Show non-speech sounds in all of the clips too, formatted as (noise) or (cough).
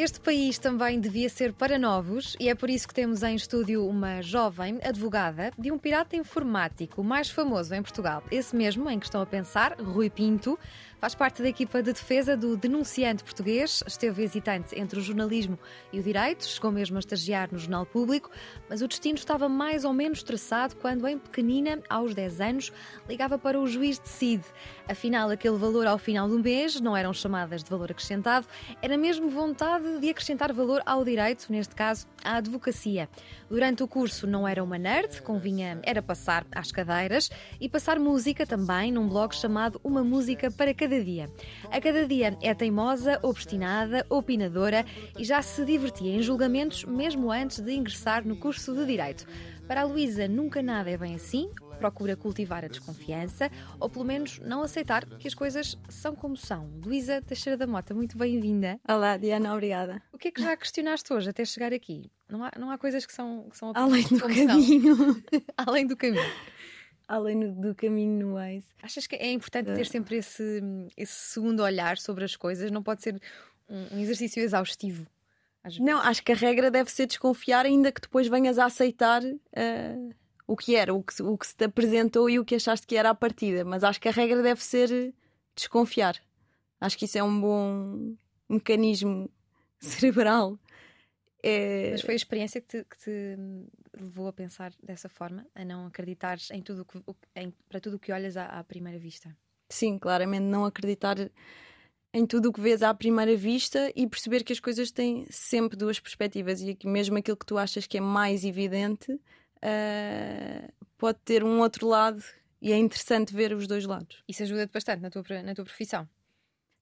Este país também devia ser para novos e é por isso que temos em estúdio uma jovem advogada de um pirata informático mais famoso em Portugal. Esse mesmo em que estão a pensar, Rui Pinto. Faz parte da equipa de defesa do denunciante português, esteve hesitante entre o jornalismo e o direito, chegou mesmo a estagiar no Jornal Público, mas o destino estava mais ou menos traçado quando, em pequenina, aos 10 anos, ligava para o juiz de CID. Afinal, aquele valor ao final do mês não eram chamadas de valor acrescentado, era mesmo vontade de acrescentar valor ao direito, neste caso, à advocacia. Durante o curso não era uma nerd, convinha era passar às cadeiras e passar música também num blog chamado Uma Música para Cada dia. A cada dia é teimosa, obstinada, opinadora e já se divertia em julgamentos mesmo antes de ingressar no curso de Direito. Para a Luísa, nunca nada é bem assim, procura cultivar a desconfiança ou pelo menos não aceitar que as coisas são como são. Luísa Teixeira da Mota, muito bem-vinda. Olá, Diana, obrigada. O que é que já questionaste hoje até chegar aqui? Não há, não há coisas que são, que são (laughs) Além do caminho. (laughs) Além do caminho além do caminho no Waze. Achas que é importante ter sempre esse, esse segundo olhar sobre as coisas? Não pode ser um exercício exaustivo? Não, acho que a regra deve ser desconfiar, ainda que depois venhas a aceitar uh, o que era, o que, o que se te apresentou e o que achaste que era a partida. Mas acho que a regra deve ser desconfiar. Acho que isso é um bom mecanismo (laughs) cerebral é... Mas foi a experiência que te, que te, levou a pensar dessa forma, a não acreditar em tudo que, em, para tudo o que olhas à, à, primeira vista? Sim, claramente, não acreditar em tudo o que vês à primeira vista e perceber que as coisas têm sempre duas perspectivas e que mesmo aquilo que tu achas que é mais evidente uh, pode ter um outro lado e é interessante ver os dois lados. Isso ajuda-te bastante na tua, na tua profissão?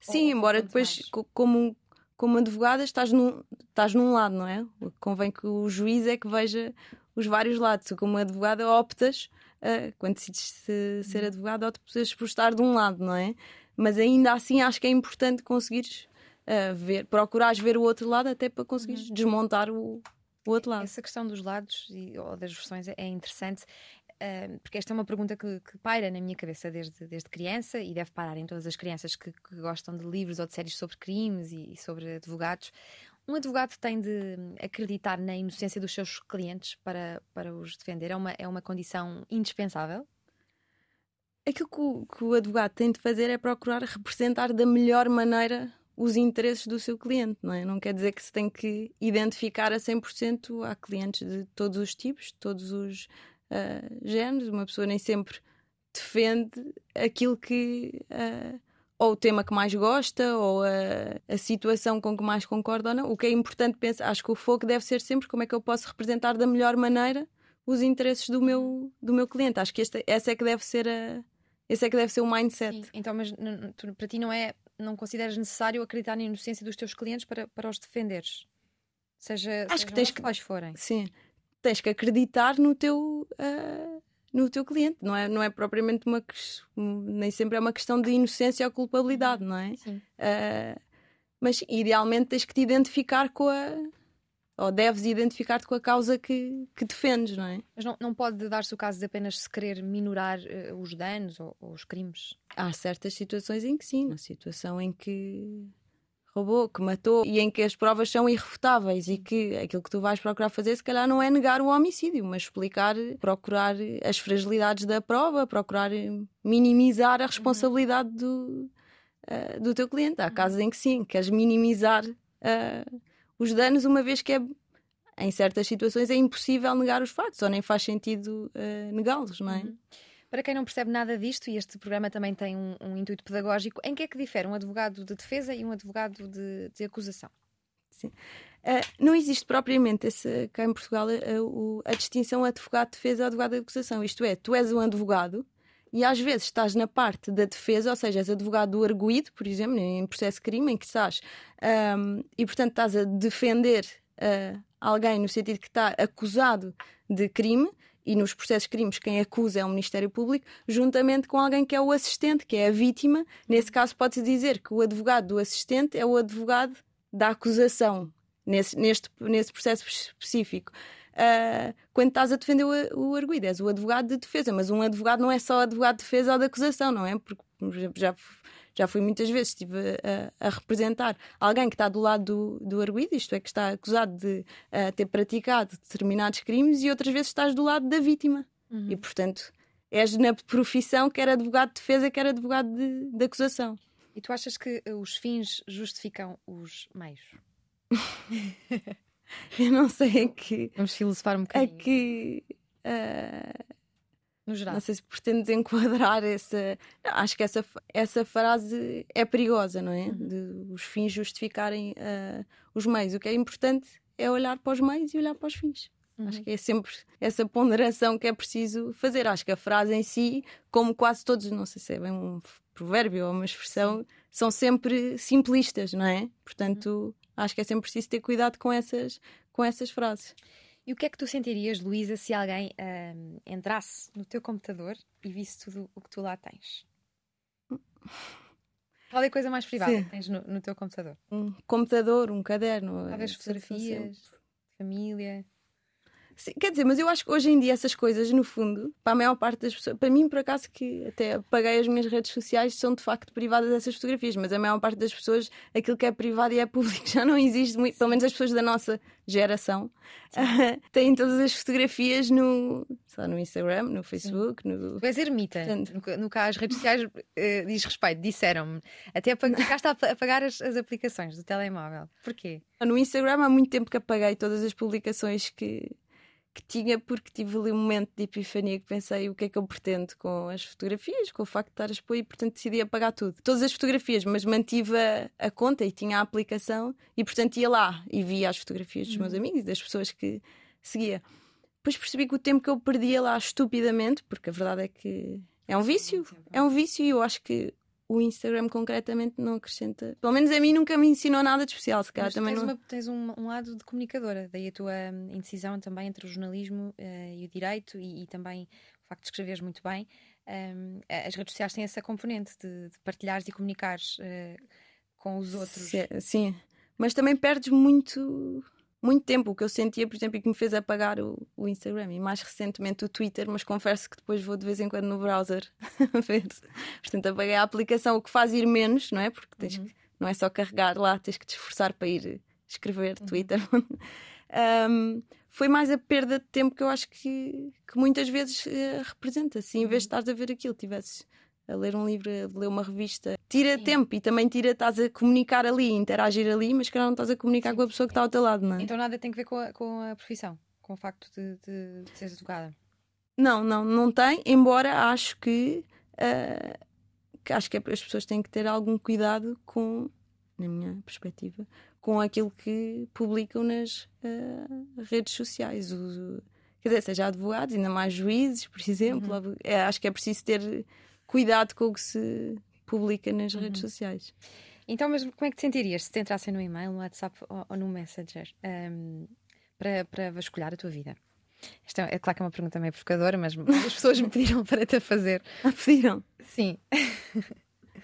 Sim, ou, embora depois, mais? como como advogada estás num, estás num lado, não é? Convém que o juiz é que veja os vários lados. Tu, como advogada, optas, uh, quando decides se, ser uhum. advogada, optas por estar de um lado, não é? Mas ainda assim acho que é importante conseguires uh, ver, procurares ver o outro lado até para conseguires uhum. desmontar o, o outro lado. Essa questão dos lados e, ou das versões é interessante porque esta é uma pergunta que, que, paira na minha cabeça desde, desde criança e deve parar em todas as crianças que, que gostam de livros ou de séries sobre crimes e, e, sobre advogados. Um advogado tem de acreditar na inocência dos seus clientes para, para os defender? É uma, é uma condição indispensável? Aquilo que o, que o advogado tem de fazer é procurar representar da melhor maneira os interesses do seu cliente, não é? Não quer dizer que se tem que identificar a 100% a clientes de todos os tipos, de todos os uh, géneros, uma pessoa nem sempre defende aquilo que. Uh, ou o tema que mais gosta, ou a, a, situação com que mais concorda ou não. O que é importante pensar, acho que o foco deve ser sempre como é que eu posso representar da melhor maneira os interesses do meu, do meu cliente. Acho que esta, essa é que deve ser a, esse é que deve ser o mindset. Sim. Então, mas tu, para ti não é, não consideras necessário acreditar na inocência dos teus clientes para, para os defenderes? Seja, acho seja que tens que quais forem. Sim, tens que acreditar no teu uh, no teu cliente, não é, não é propriamente uma nem sempre é uma questão de inocência ou culpabilidade, não é? Sim. Uh, mas idealmente tens que te identificar com a ou deves identificar-te com a causa que, que defendes, não é? Mas não, não pode dar-se o caso de apenas se querer minorar uh, os danos ou, ou, os crimes? Há certas situações em que sim, na situação em que roubou, que matou e em que as provas são irrefutáveis e que aquilo que tu vais procurar fazer, se calhar, não é negar o homicídio, mas explicar, procurar as fragilidades da prova, procurar minimizar a responsabilidade do, uh, do teu cliente. Há casos em que sim, queres minimizar uh, os danos, uma vez que é em certas situações é impossível negar os factos, ou nem faz sentido uh, negá-los, não é? Uhum. Para quem não percebe nada disto, e este programa também tem um, um intuito pedagógico, em que é que difere um advogado de defesa e um advogado de, de acusação? Sim. Uh, não existe propriamente esse, cá em Portugal a, a, a distinção advogado-defesa e advogado de acusação. Isto é, tu és um advogado e às vezes estás na parte da defesa, ou seja, és advogado do arguído, por exemplo, em processo de crime, em que estás, um, e portanto estás a defender uh, alguém no sentido que está acusado de crime e nos processos crimes quem acusa é o Ministério Público, juntamente com alguém que é o assistente, que é a vítima. Nesse caso, pode-se dizer que o advogado do assistente é o advogado da acusação, nesse, neste, nesse processo específico. Uh, quando estás a defender o, o arguido, és o advogado de defesa, mas um advogado não é só advogado de defesa ou de acusação, não é? Porque, já já fui muitas vezes, estive a, a representar alguém que está do lado do, do arguido, isto é, que está acusado de uh, ter praticado determinados crimes, e outras vezes estás do lado da vítima. Uhum. E, portanto, és na profissão quer advogado de defesa, quer advogado de, de acusação. E tu achas que os fins justificam os meios? (laughs) (laughs) Eu não sei é que. Vamos filosofar um bocadinho. É que. Uh, no geral. Não sei se pretendes enquadrar essa. Não, acho que essa, essa frase é perigosa, não é? Uhum. De os fins justificarem uh, os meios. O que é importante é olhar para os meios e olhar para os fins. Uhum. Acho que é sempre essa ponderação que é preciso fazer. Acho que a frase em si, como quase todos, não sei se é bem um provérbio ou uma expressão, são sempre simplistas, não é? Portanto, uhum. Acho que é sempre preciso ter cuidado com essas, com essas frases. E o que é que tu sentirias, Luísa, se alguém uh, entrasse no teu computador e visse tudo o que tu lá tens? Qual é a coisa mais privada Sim. que tens no, no, teu computador? Um computador, um caderno. Talvez fotografias, família. Sim, quer dizer, mas eu acho que hoje em dia essas coisas, no fundo, para a maior parte das pessoas, para mim, por acaso, que até apaguei as minhas redes sociais, são de facto privadas essas fotografias, mas a maior parte das pessoas, aquilo que é privado e é público (laughs) já não existe muito, pelo menos as pessoas da nossa geração, uh, (laughs) têm todas as fotografias no, lá, no Instagram, no Facebook. Sim. No... Tu és ermita. Portanto... No, no caso, as redes sociais uh, diz respeito, disseram-me. Até ficaste a apagar as, as aplicações do telemóvel. Porquê? No Instagram há muito tempo que apaguei todas as publicações que que tinha, porque tive ali um momento de epifania que pensei o que é que eu pretendo com as fotografias, com o facto de estar a expor e, portanto, decidi apagar tudo. Todas as fotografias, mas mantive a, a conta e tinha a aplicação e, portanto, ia lá e via as fotografias dos meus uhum. amigos e das pessoas que seguia. Depois percebi que o tempo que eu perdia lá estupidamente, porque a verdade é que é um vício, é um vício e eu acho que o Instagram concretamente não acrescenta. Pelo menos a mim nunca me ensinou nada de especial, se calhar também tens, não... uma, tens um, um, lado de comunicadora, daí a tua hum, indecisão também entre o jornalismo uh, e o direito e, e, também o facto de escreveres muito bem. Um, as redes sociais têm essa componente de, de partilhares e comunicares uh, com os outros. Sim, mas também perdes muito muito tempo. O que eu sentia, por exemplo, e que me fez apagar o, o, Instagram e mais recentemente o Twitter, mas confesso que depois vou de vez em quando no browser (laughs) ver. Portanto, apaguei a aplicação, o que faz ir menos, não é? Porque tens uhum. que, não é só carregar lá, tens que te esforçar para ir escrever uhum. Twitter. (laughs) um, foi mais a perda de tempo que eu acho que, que muitas vezes uh, representa. Se em vez de uhum. estares a ver aquilo, tivesses a ler um livro, a ler uma revista. Tira Sim. tempo e também tira, estás a comunicar ali, interagir ali, mas que não estás a comunicar Sim. com a pessoa que está ao teu lado, não é? Então nada tem que ver com a, com a profissão, com o facto de, de, de seres advogada? Não, não, não tem, embora acho que, uh, que acho que as pessoas têm que ter algum cuidado com, na minha perspectiva, com aquilo que publicam nas uh, redes sociais. O, quer dizer, seja advogados, ainda mais juízes, por exemplo. Uhum. É, acho que é preciso ter cuidado com o que se publica nas uhum. redes sociais. Então, mas como é que te sentirias se te entrassem no e-mail, no WhatsApp ou, ou no Messenger um, para, para vasculhar a tua vida? É, é, claro que é uma pergunta meio provocadora, mas (laughs) as pessoas me pediram para te fazer. Ah, pediram? Sim.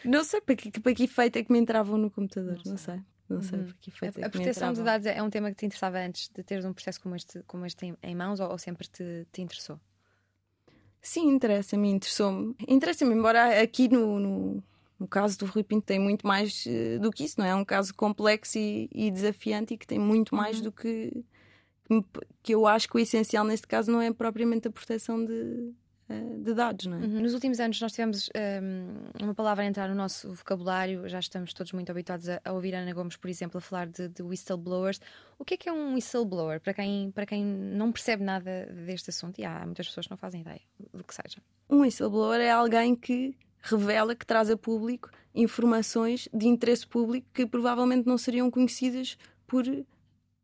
Não sei para que, para que efeito é que me entravam no computador, não, não sei. Não sei uhum. para que efeito a, é a proteção de dados é um tema que te interessava antes de teres um processo como este, como este em, em mãos ou, ou sempre te, te interessou? Sim, interessa-me, interessou-me. Interessa-me, embora aqui no, no, no, caso do Rui Pinto tem muito mais uh, do que isso, não é? É um caso complexo e, e desafiante e que tem muito mais uhum. do que, que, que eu acho que o essencial neste caso não é propriamente a proteção de, eh, de dados, não é? Uhum. Nos últimos anos nós tivemos um, ehm, uma palavra a entrar no nosso vocabulário, já estamos todos muito habituados a, a ouvir Ana Gomes, por exemplo, a falar de, de, whistleblowers. O que é que é um whistleblower? Para quem, para quem não percebe nada deste assunto, e há muitas pessoas que não fazem ideia do que seja. Um whistleblower é alguém que revela, que traz a público informações de interesse público que provavelmente não seriam conhecidas por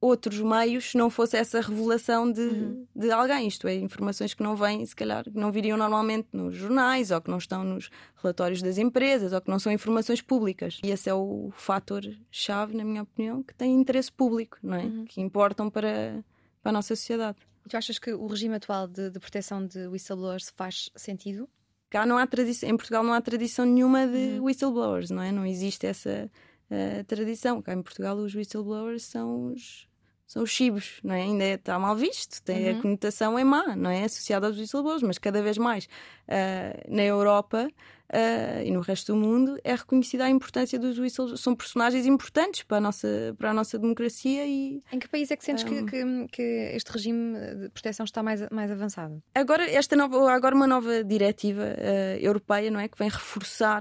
outros meios se não fosse essa revelação de, uhum. de alguém, isto é, informações que não vêm, se calhar, que não viriam normalmente nos jornais ou que não estão nos relatórios das empresas ou que não são informações públicas. E esse é o fator-chave, na minha opinião, que tem interesse público, não é? Uhum. Que importam para, para a nossa sociedade. Tu achas que o regime atual de, de proteção de whistleblowers faz sentido? Cá não há tradição, em Portugal não há tradição nenhuma de uhum. whistleblowers, não é? Não existe essa uh, tradição. Cá em Portugal os whistleblowers são os, são os chibos, não é? Ainda está mal visto, tem uhum. a conotação é má, não é? Associada aos whistleblowers, mas cada vez mais uh, na Europa uh, e no resto do mundo, é reconhecida a importância dos whistles. São personagens importantes para a nossa, para a nossa democracia e. Em que país é que sentes um... que, que, que, este regime de proteção está mais, mais avançado? Agora, esta nova, agora uma nova diretiva uh, europeia, não é? Que vem reforçar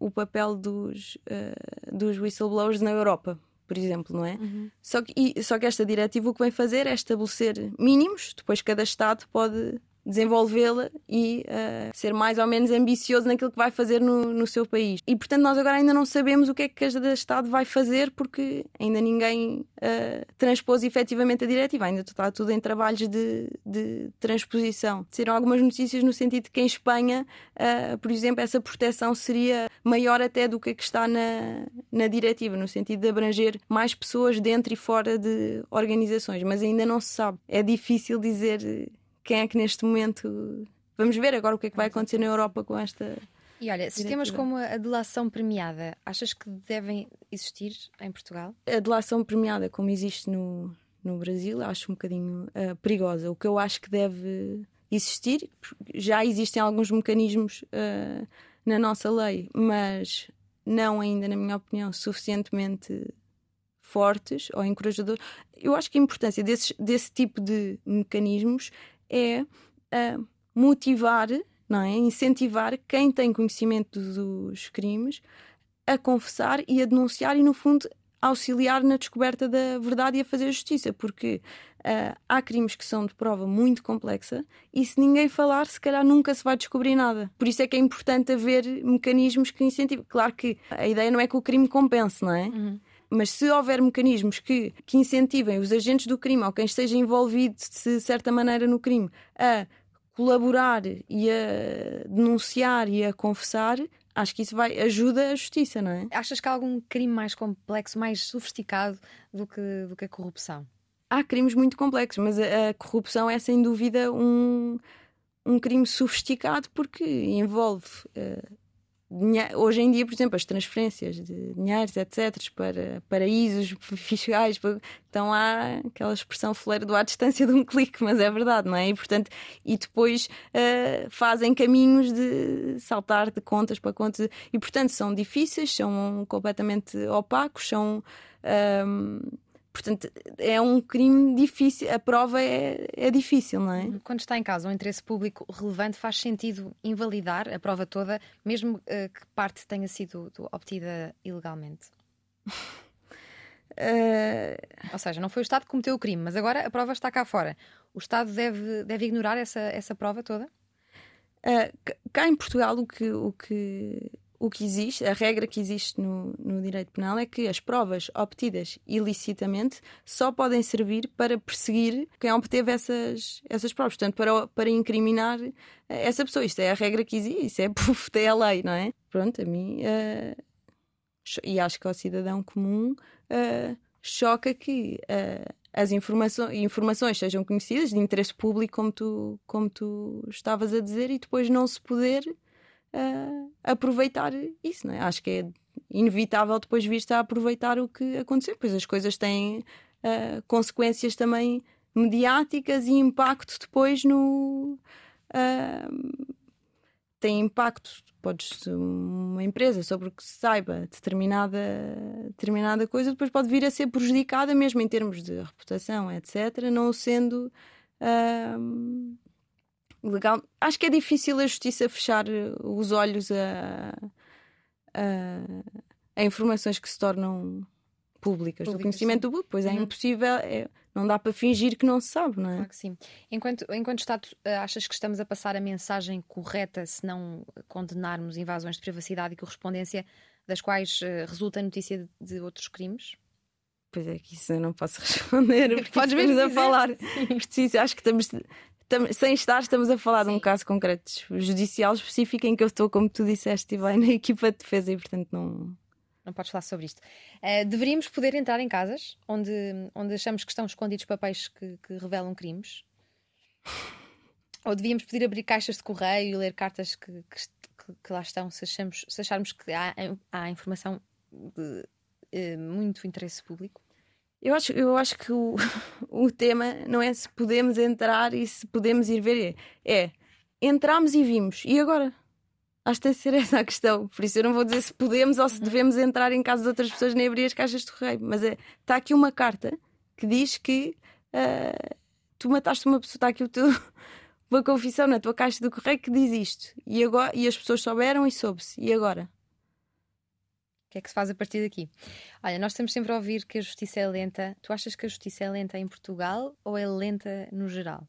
o papel dos, dos whistleblowers na Europa por exemplo, não é? Uhum. Só, que, e, só que esta diretiva o que vem fazer é estabelecer mínimos, depois cada Estado pode desenvolvê-la e uh, ser mais ou menos ambicioso naquilo que vai fazer no, no seu país. E portanto, nós agora ainda não sabemos o que é que cada Estado vai fazer porque ainda ninguém uh, transpôs efetivamente a diretiva, ainda está tudo em trabalhos de, de transposição. Saíram algumas notícias no sentido de que em Espanha, uh, por exemplo, essa proteção seria maior até do que a que está na, na diretiva, no sentido de abranger mais pessoas dentro e fora de organizações, mas ainda não se sabe. É difícil dizer quem é que neste momento. Vamos ver agora o que é que vai acontecer na Europa com esta. E olha, sistemas como a delação premiada, achas que devem existir em Portugal? A delação premiada, como existe no, no Brasil, acho um bocadinho uh, perigosa. O que eu acho que deve existir, já existem alguns mecanismos uh, na nossa lei, mas não ainda, na minha opinião, suficientemente fortes ou encorajadores. Eu acho que a importância desses, desse tipo de mecanismos é uh, motivar, não é? incentivar quem tem conhecimento dos crimes a confessar e a denunciar e, no fundo, auxiliar na descoberta da verdade e a fazer justiça, porque uh, há crimes que são de prova muito complexa e se ninguém falar, se calhar nunca se vai descobrir nada. Por isso é que é importante haver mecanismos que incentivem. Claro que a ideia não é que o crime compense, não é? Uhum. Mas se houver mecanismos que, que incentivem os agentes do crime ou quem esteja envolvido de certa maneira no crime a colaborar e a denunciar e a confessar, acho que isso vai ajuda a justiça, não é? Achas que há algum crime mais complexo, mais sofisticado do que, do que a corrupção? Há crimes muito complexos, mas a, a corrupção é sem dúvida um, um crime sofisticado porque envolve uh, hoje em dia, por exemplo, as transferências de dinheiros, etc., para paraísos (laughs) fiscais, então há aquela expressão fleira do à distância de um clique, mas é verdade, não é? E, portanto, e depois uh, fazem caminhos de saltar de contas para contas, e portanto são difíceis, são completamente opacos, são. Um, Portanto, é um crime difícil, a prova é, é difícil, não é? Quando está em causa um interesse público relevante, faz sentido invalidar a prova toda, mesmo uh, que parte tenha sido obtida ilegalmente? uh... (laughs) Ou seja, não foi o Estado que cometeu o crime, mas agora a prova está cá fora. O Estado deve, deve ignorar essa, essa prova toda? Uh, cá em Portugal, o que, o que o que existe, a regra que existe no, no, direito penal é que as provas obtidas ilicitamente só podem servir para perseguir quem obteve essas, essas provas, portanto, para, para incriminar essa pessoa. Isto é a regra que existe, isso é (laughs) puf, é a lei, não é? Pronto, a mim, uh, e acho que ao cidadão comum uh, choca que. Uh, as informações, informações sejam conhecidas de interesse público, como tu, como tu estavas a dizer, e depois não se poder uh, aproveitar isso, não é? Acho que é inevitável depois vir-se a aproveitar o que aconteceu, pois as coisas têm uh, consequências também mediáticas e impacto depois no. Uh, tem impacto, podes uma empresa sobre que se saiba determinada, determinada coisa, depois pode vir a ser prejudicada mesmo em termos de reputação, etc., não sendo uh, legal. Acho que é difícil a justiça fechar eh, os olhos a, a, a informações que se tornam públicas, públicas do conhecimento sim. do público, pois é uhum. impossível, é, não dá para fingir que não se sabe, não é? Claro que sim. Enquanto, enquanto Estado, eh, achas que estamos a passar a mensagem correta se não condenarmos invasões de privacidade e correspondência das quais uh, resulta a notícia de, de outros crimes? Pois é, que isso eu não posso (laughs) responder. (laughs) Podes ver a falar. Sim. Acho que estamos sem estar, estamos a falar Sim. de um caso concreto judicial específico em que eu estou, como tu disseste, e bem (laughs) na equipa de defesa e, portanto, não. Não podes falar sobre isto. Uh, deveríamos poder entrar em casas onde, onde achamos que estão escondidos papéis que, que revelam crimes? Ou devíamos poder abrir caixas de correio e ler cartas que, que, que lá estão se, achamos, se acharmos que há, há informação de uh, muito interesse público? Eu acho, eu acho que o, (laughs) o tema não é se podemos entrar e se podemos ir ver, é, é entramos e vimos, e agora? Acho que tem de ser (laughs) essa a questão. Por isso eu não vou dizer se podemos ou se uhum. devemos entrar em casa de outras pessoas nem abrir as caixas de correio. Mas é, está aqui uma carta que diz que uh, tu mataste uma pessoa, está aqui o teu, (laughs) uma confissão na tua caixa de correio que diz isto. E, agora, e as pessoas souberam e soube-se. E agora? Que é que se faz a partir daqui? Olha, nós estamos sempre a ouvir que a justiça é lenta. Tu achas que a justiça é lenta em Portugal ou é lenta no geral?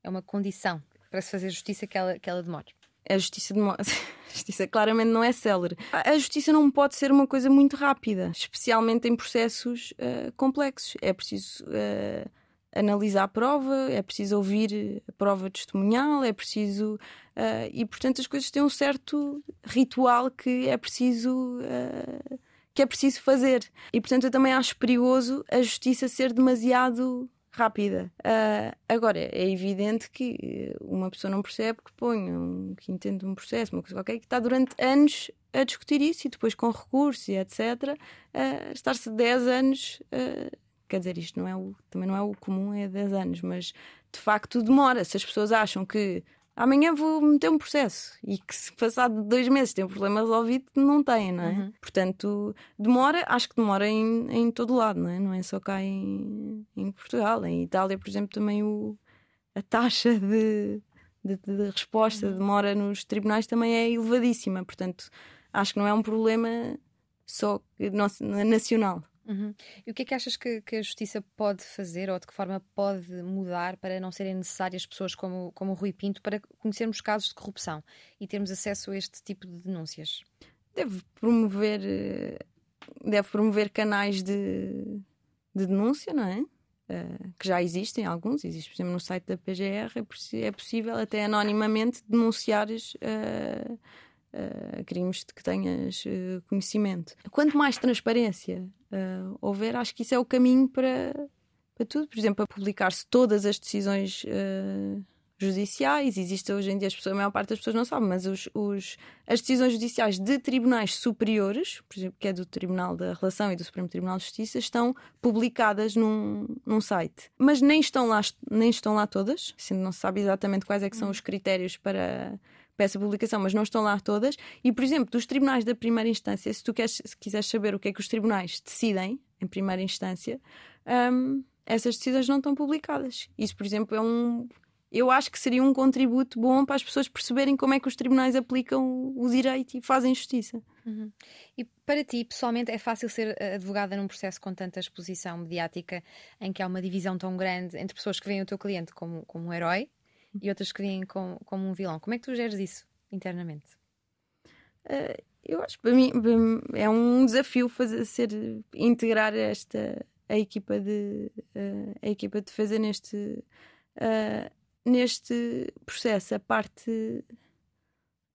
É uma condição para se fazer justiça que ela, que ela demore? A justiça, de... (laughs) a justiça claramente não é célere. A justiça não pode ser uma coisa muito rápida, especialmente em processos uh, complexos. É preciso uh, analisar a prova, é preciso ouvir a prova testemunhal, é preciso. Uh, e, portanto, as coisas têm um certo ritual que é preciso. que é preciso fazer. E, portanto, eu também acho perigoso a justiça ser demasiado rápida. Uh, agora, é evidente que uma pessoa não percebe que põe, um, que entende um processo, uma coisa qualquer, que está durante anos a discutir isso e depois com recurso e etc. Uh, Estar-se 10 anos. Uh, quer dizer, isto não é o, também não é o comum, é 10 anos, mas de facto demora. Se as pessoas acham que amanhã vou meter um processo e que se passado dois meses tem um problema resolvido, não tem, não é? Uhum. Portanto, demora, acho que demora em, em todo lado, não é? Não é só cá em, em Portugal. Em Itália, por exemplo, também o, a taxa de, de, de resposta, uhum. demora nos tribunais também é elevadíssima. Portanto, acho que não é um problema só nacional. Uhum. E o que é que achas que, que, a justiça pode fazer ou de que forma pode mudar para não serem necessárias pessoas como, como o Rui Pinto para conhecermos casos de corrupção e termos acesso a este tipo de denúncias? Deve promover, deve promover canais de, de denúncia, não é? Uh, que já existem alguns, existe por exemplo no site da PGR, é, é possível até anonimamente denunciares uh, uh, crimes de que tenhas conhecimento. Quanto mais transparência uh, houver, acho que isso é o caminho para, para tudo. Por exemplo, para publicar-se todas as decisões judiciais. Existe hoje em dia, as pessoas, a maior parte das pessoas não sabe, mas os, os, as decisões judiciais de tribunais superiores, por exemplo, que é do Tribunal da Relação e do Supremo Tribunal de Justiça, estão publicadas num, num site. Mas nem estão, lá, nem estão lá todas, sendo não se sabe exatamente quais é que são os critérios para para essa publicação, mas não estão lá todas. E, por exemplo, dos tribunais da primeira instância, se tu queres, se quiseres saber o que é que os tribunais decidem em primeira instância, um, essas decisões não estão publicadas. Isso, por exemplo, é um. Eu acho que seria um contributo bom para as pessoas perceberem como é que os tribunais aplicam o direito e fazem justiça. Uhum. E para ti, pessoalmente, é fácil ser advogada num processo com tanta exposição mediática, em que há uma divisão tão grande entre pessoas que veem o teu cliente como, como um herói e outras que veem como, como um vilão. Como é que tu geres isso internamente? Uh, eu acho que para mim, para mim, é um desafio fazer ser integrar esta a equipa de uh, a equipa de fazer neste uh, neste processo a parte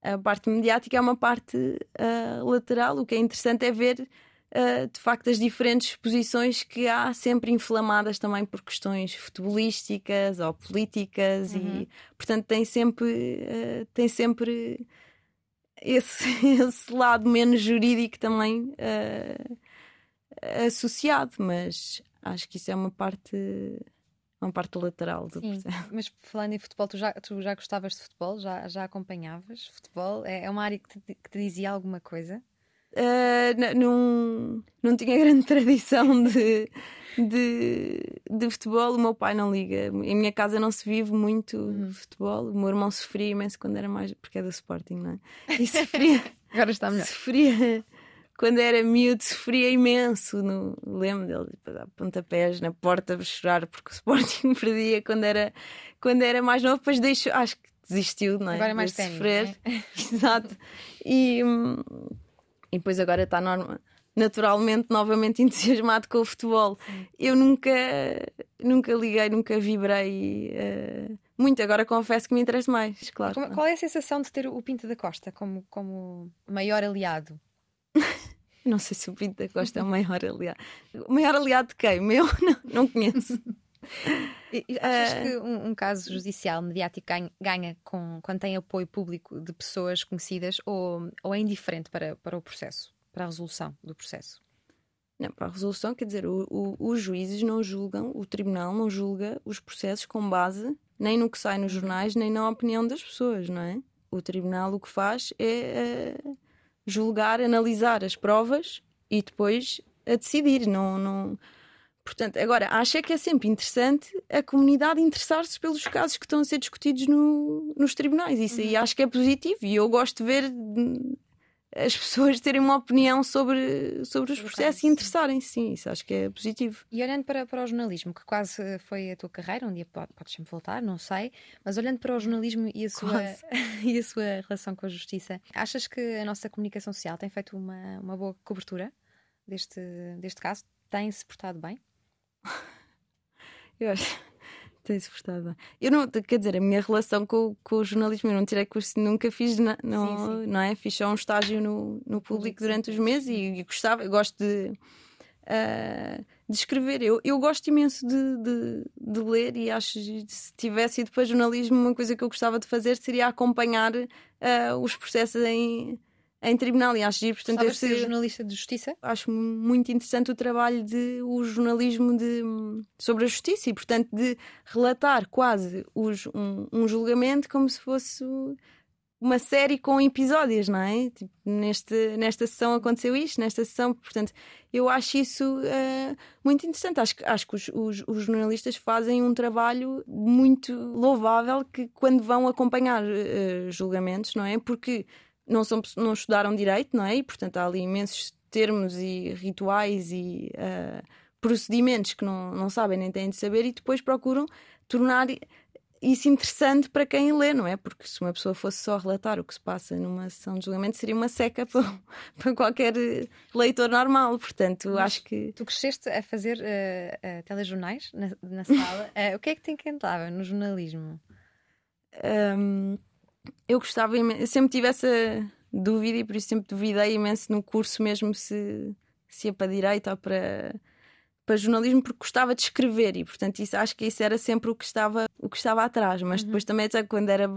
a parte mediática é uma parte lateral o que é interessante é ver uh, de facto as diferentes posições que há sempre inflamadas também por questões futebolísticas ou políticas uhum. e portanto tem sempre uh, tem sempre esse, (laughs) esse lado menos jurídico também uh, associado, mas acho que isso é uma parte uma parte lateral do Sim. Mas falando em futebol, tu já, tu já gostavas de futebol? Já, já acompanhavas futebol? É, é uma área que te, que te dizia alguma coisa? Uh, não, não tinha (laughs) grande tradição de, de, de, futebol. O meu pai não liga. Em minha casa não se vive muito uhum. futebol. O meu irmão sofria imenso quando era mais. porque é do Sporting, não é? E sofria. (laughs) Agora está melhor. Sofria. Quando era miúdo, sofria imenso. No, lembro dele dar pontapés na porta para chorar porque o Sporting (laughs) perdia quando era, quando era mais novo. Depois deixou, acho que desistiu, não é? Agora é mais de sofrer. É? Exato. E. Hum, e depois agora está norma, naturalmente novamente (laughs) entusiasmado com o futebol. Eu nunca, nunca liguei, nunca vibrei uh, muito. Agora confesso que me interessa mais, claro. Como, qual é a sensação de ter o Pinto da Costa como, como maior aliado? (laughs) Não sei se o Pinto da Costa é o maior aliado. O maior aliado de quem? Meu? (laughs) Não, não conheço. Achas que um, um, caso judicial mediático ganha, ganha, com, quando tem apoio público de pessoas conhecidas ou, ou é indiferente para, para o processo, para a resolução do processo? Não, para a resolução, quer dizer, o, o, os juízes não julgam, o tribunal não julga os processos com base nem no que sai nos jornais, nem na opinião das pessoas, não é? O tribunal o que faz é uh, julgar, analisar as provas e depois a decidir. Não, não... Portanto, agora, acho é que é sempre interessante a comunidade interessar-se pelos casos que estão a ser discutidos no, nos tribunais. Isso aí uhum. acho que é positivo e eu gosto de ver as pessoas terem uma opinião sobre, sobre os processos e interessarem-se, sim, isso acho que é positivo. E olhando para, para o jornalismo, que quase foi a tua carreira, um dia podes sempre voltar, não sei, mas olhando para o jornalismo e a sua, (laughs) e a sua relação com a justiça, achas que a nossa comunicação social tem feito uma, uma boa cobertura deste, deste caso? Tem-se portado bem? (laughs) Eu acho tem-se portado Eu não, quer dizer, a minha relação com, com o jornalismo, eu não tirei curso, nunca fiz, não, sim, sim. não é? Fiz só um estágio no, no público durante os meses e, e gostava, eu gosto de, uh, de escrever. Eu, eu gosto imenso de, de, de, ler e acho que se tivesse ido para jornalismo, uma coisa que eu gostava de fazer seria acompanhar uh, os processos em em tribunal e acho giro. Portanto, Sabes ser jornalista de justiça? Acho muito interessante o trabalho de o jornalismo de, sobre a justiça e, portanto, de relatar quase os, um, um julgamento como se fosse uma série com episódios, não é? Tipo, neste, nesta sessão aconteceu isto, nesta sessão, portanto, eu acho isso uh, muito interessante. Acho, acho que os, os, os, jornalistas fazem um trabalho muito louvável que quando vão acompanhar uh, julgamentos, não é? Porque não, são, não estudaram direito, não é? E, portanto, há ali imensos termos e rituais e uh, procedimentos que não, não sabem nem têm de saber e depois procuram tornar isso interessante para quem lê, não é? Porque se uma pessoa fosse só relatar o que se passa numa sessão de julgamento, seria uma seca (laughs) para, para qualquer leitor normal. Portanto, Mas acho que. Tu cresceste a fazer uh, uh, telejornais na, na sala. o que é que te encantava no jornalismo? Um, eu gostava imenso, eu sempre tive essa dúvida e por isso sempre duvidei imenso no curso mesmo se, se ia para direito ou para, para jornalismo porque gostava de escrever e portanto isso, acho que isso era sempre o que estava, o que estava atrás, mas uhum. depois também quando era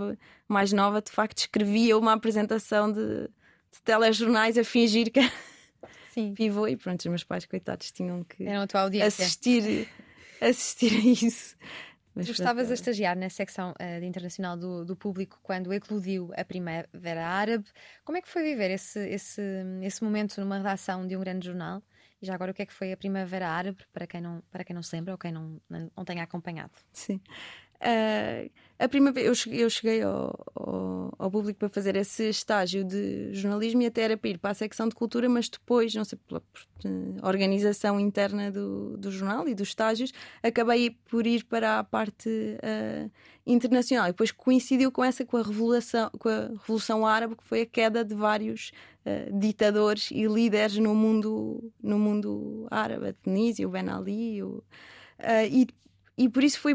mais nova de facto escrevia uma apresentação de, de telejornais a fingir que (laughs) Sim. pivô e pronto, os meus pais coitados tinham que assistir, assistir a isso. Mas tu estavas a estagiar na secção uh, internacional do, do público quando eclodiu a Primavera Árabe. Como é que foi viver esse, esse, esse momento numa redação de um grande jornal? E já agora, o que é que foi a Primavera Árabe, para quem não, para quem não se lembra ou quem não, não tenha acompanhado? Sim. Uh, a primeira eu cheguei, eu cheguei ao, ao, ao, público para fazer esse estágio de jornalismo e até era para ir para a secção de cultura, mas depois, não sei, pela organização interna do, do jornal e dos estágios, acabei por ir para a parte uh, internacional. E depois coincidiu com essa, com a, revolução, com a Revolução Árabe, que foi a queda de vários uh, ditadores e líderes no mundo, no mundo árabe, a Tunísia, o Ben Ali. O, e, e por isso foi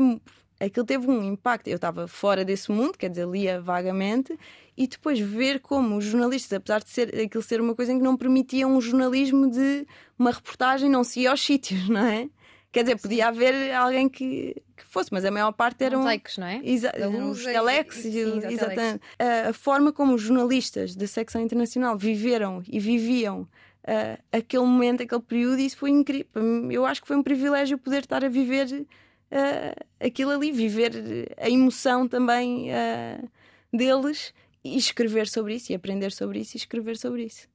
aquilo teve um impacto. Eu estava fora desse mundo, quer dizer, lia vagamente, e depois ver como os jornalistas, apesar de ser aquilo ser uma coisa em que não permitia um jornalismo de uma reportagem, não se ia aos sítios, não é? Quer dizer, podia haver alguém que, que fosse, mas a maior parte eram. Takes, não é? Exa os telex, exatamente. A, a forma como os jornalistas da secção internacional viveram e viviam uh, aquele momento, aquele período, isso foi incrível. Eu acho que foi um privilégio poder estar a viver uh, aquilo ali, viver a emoção também uh, deles e escrever sobre isso, e aprender sobre isso e escrever sobre isso.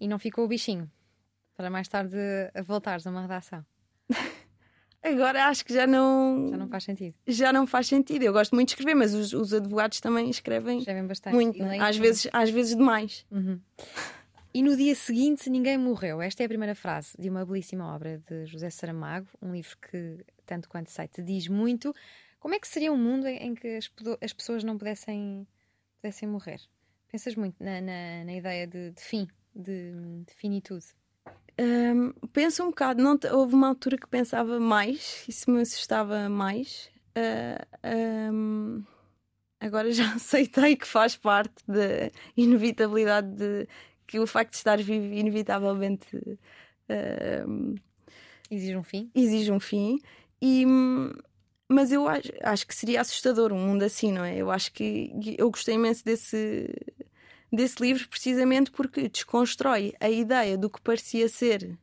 E não ficou o bichinho para mais tarde voltares a uma redação? (laughs) Agora acho que já não. Já não faz sentido. Já não faz sentido. Eu gosto muito de escrever, mas os, os advogados também escrevem. Escrevem bastante. Muito. Às, vezes, às vezes demais. Uhum. (laughs) E no dia seguinte ninguém morreu. Esta é a primeira frase de uma belíssima obra de José Saramago, um livro que, tanto quanto sei, te diz muito. Como é que seria um mundo em, que as, as pessoas não pudessem, pudessem morrer? Pensas muito na, na, na ideia de, de fim, de, de finitude? Um, penso um bocado. Não, houve uma altura que pensava mais, isso me assustava mais. Uh, um, agora já (laughs) aceitei que faz parte da inevitabilidade de que o facto de estar vivo inevitavelmente uh, exige um fim. Exige um fim. E, mas eu acho, acho que seria assustador um mundo assim, não é? Eu acho que eu gostei imenso desse, desse livro precisamente porque desconstrói a ideia do que parecia ser.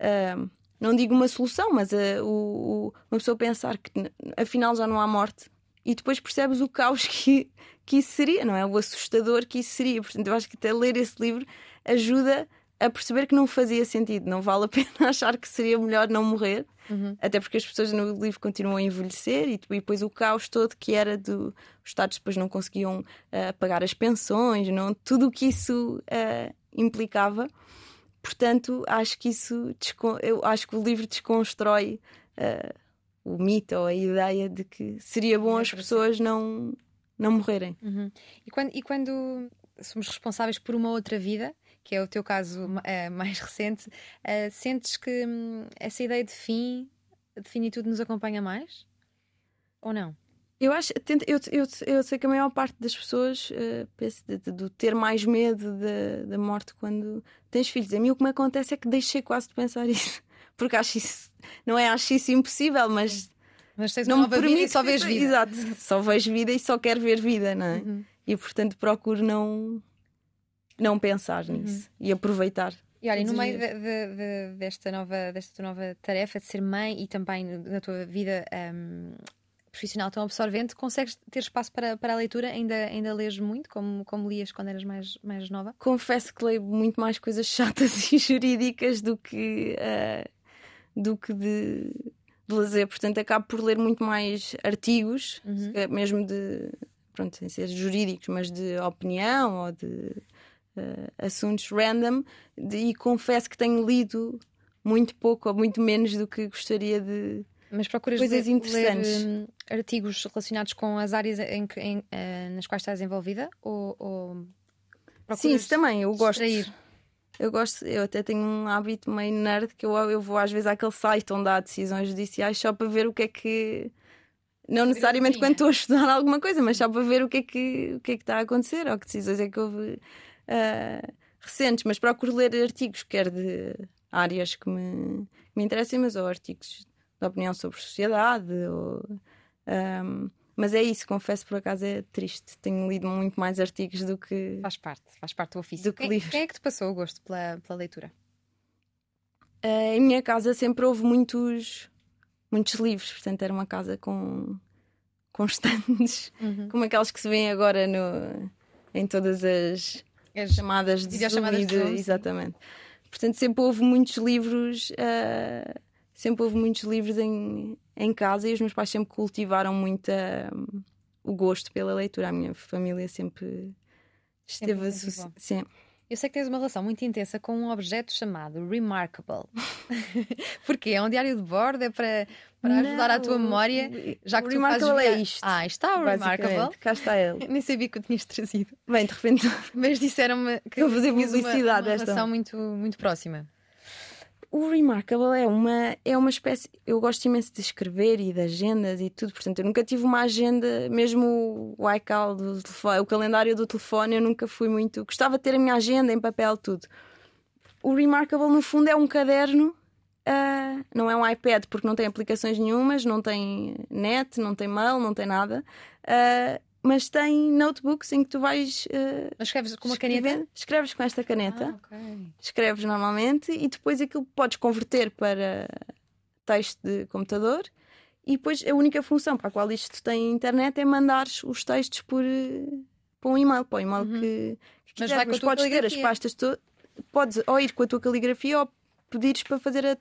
Uh, não digo uma solução, mas uh, o, o, uma pessoa pensar que afinal já não há morte e depois percebes o caos (laughs) que, que isso seria, não é? O assustador que isso seria. Portanto, eu acho que até ler esse livro ajuda a perceber que não fazia sentido, não vale a (laughs) pena achar que seria melhor não morrer, uhum. até porque as pessoas no livro continuam a envelhecer e, depois o caos todo que era do os Estados depois não conseguiam uh, pagar as pensões, não, tudo o que isso uh, implicava. Portanto, acho que isso eu acho que o livro desconstrói uh, o mito ou a ideia de que seria bom as pessoas não, não morrerem. Uhum. E, quando, e quando somos responsáveis por uma outra vida, que é o teu caso uh, (laughs) mais recente, uh, sentes que hum, essa ideia de fim, de finitude, nos acompanha mais? Ou não? Eu acho, eu, eu, eu sei que a maior parte das pessoas uh, pensa de, de, de, ter mais medo da morte quando tens filhos. A mim o que me acontece é que deixei quase de pensar (laughs) isso porque acho isso, não é acho isso impossível, mas. Mas tens não uma nova vida e só vês vida. Exato, (laughs) só vejo vida e só quero ver vida, não é? Uhum. E portanto procuro não, não pensar uhum. nisso e aproveitar. E olha, no meio de, de, de, desta, nova, desta tua nova tarefa de ser mãe e também da tua vida um, profissional tão absorvente, consegues ter espaço para, para a leitura? Ainda, ainda lês muito, como, como lias quando eras mais, mais nova? Confesso que leio muito mais coisas (laughs) chatas e jurídicas do que. Uh do que de, de lazer. Portanto, acabo por ler muito mais artigos, uhum. mesmo de, pronto, sem ser jurídicos, mas de opinião ou de uh, assuntos random. De, e confesso que tenho lido muito pouco ou muito menos do que gostaria de. Mas procuras coisas ler, interessantes. Ler, um, artigos relacionados com as áreas em, em, uh, nas quais estás envolvida? Ou, ou Sim, isso também, eu gosto. Eu gosto, eu até tenho um hábito meio nerd que eu, eu vou às vezes àquele site onde há decisões judiciais só para ver o que é que. Não necessariamente quando estou a estudar alguma coisa, mas só para ver o que é que, o que, é que está a acontecer ou que decisões é que houve uh, recentes. Mas procuro ler artigos, quer de áreas que me, que me interessem, mas ou artigos de opinião sobre sociedade ou. Um, ah, mas é isso, confesso por acaso é triste. Tenho lido muito mais artigos do que. Faz parte, faz parte do ofício. Do que quem, livros. quem é que te passou o gosto pela, pela leitura? Uh, em minha casa sempre houve muitos, muitos livros, portanto era uma casa com, (laughs) estandes, uhum. como aquelas que se vêem agora no, em todas as, as chamadas de. Chamadas de Zoom, exatamente. Portanto, sempre houve muitos livros. Uh, sempre houve muitos livros em, em casa e os meus pais sempre cultivaram muito uh, o gosto pela leitura. A minha família sempre esteve sempre. Eu sei que tens uma relação muito intensa com um objeto chamado Remarkable. (laughs) Porque é um diário de bordo, é para, para ajudar a tua memória. Já que o tu Remarkable fazes... é isto. Ah, está o Remarkable. Cá está ele. (laughs) Nem sabia que o tinhas trazido. Bem, de repente. (laughs) Mas disseram-me que vou fazer publicidade uma, uma relação muito, muito próxima. O Remarkable é uma, é uma espécie. Eu gosto imenso de escrever e de agendas e tudo, portanto, eu nunca tive uma agenda, mesmo o iCal do telefone, o calendário do telefone, eu nunca fui muito. Gostava de ter a minha agenda em papel, tudo. O Remarkable, no fundo, é um caderno, uh, não é um iPad, porque não tem aplicações nenhumas, não tem net, não tem mail, não tem nada. Uh, mas tem notebooks em que tu vais. Uh, escreves com uma caneta? Escreves com esta caneta. Ah, okay. Escreves normalmente e depois aquilo podes converter para texto de computador. E depois a única função para a qual isto tem internet é mandar os textos por, uh, para um e-mail, para o e-mail uhum. que, que mas, quiser. mas podes ter as pastas todas. Podes ou ir com a tua caligrafia ou pedires para fazer a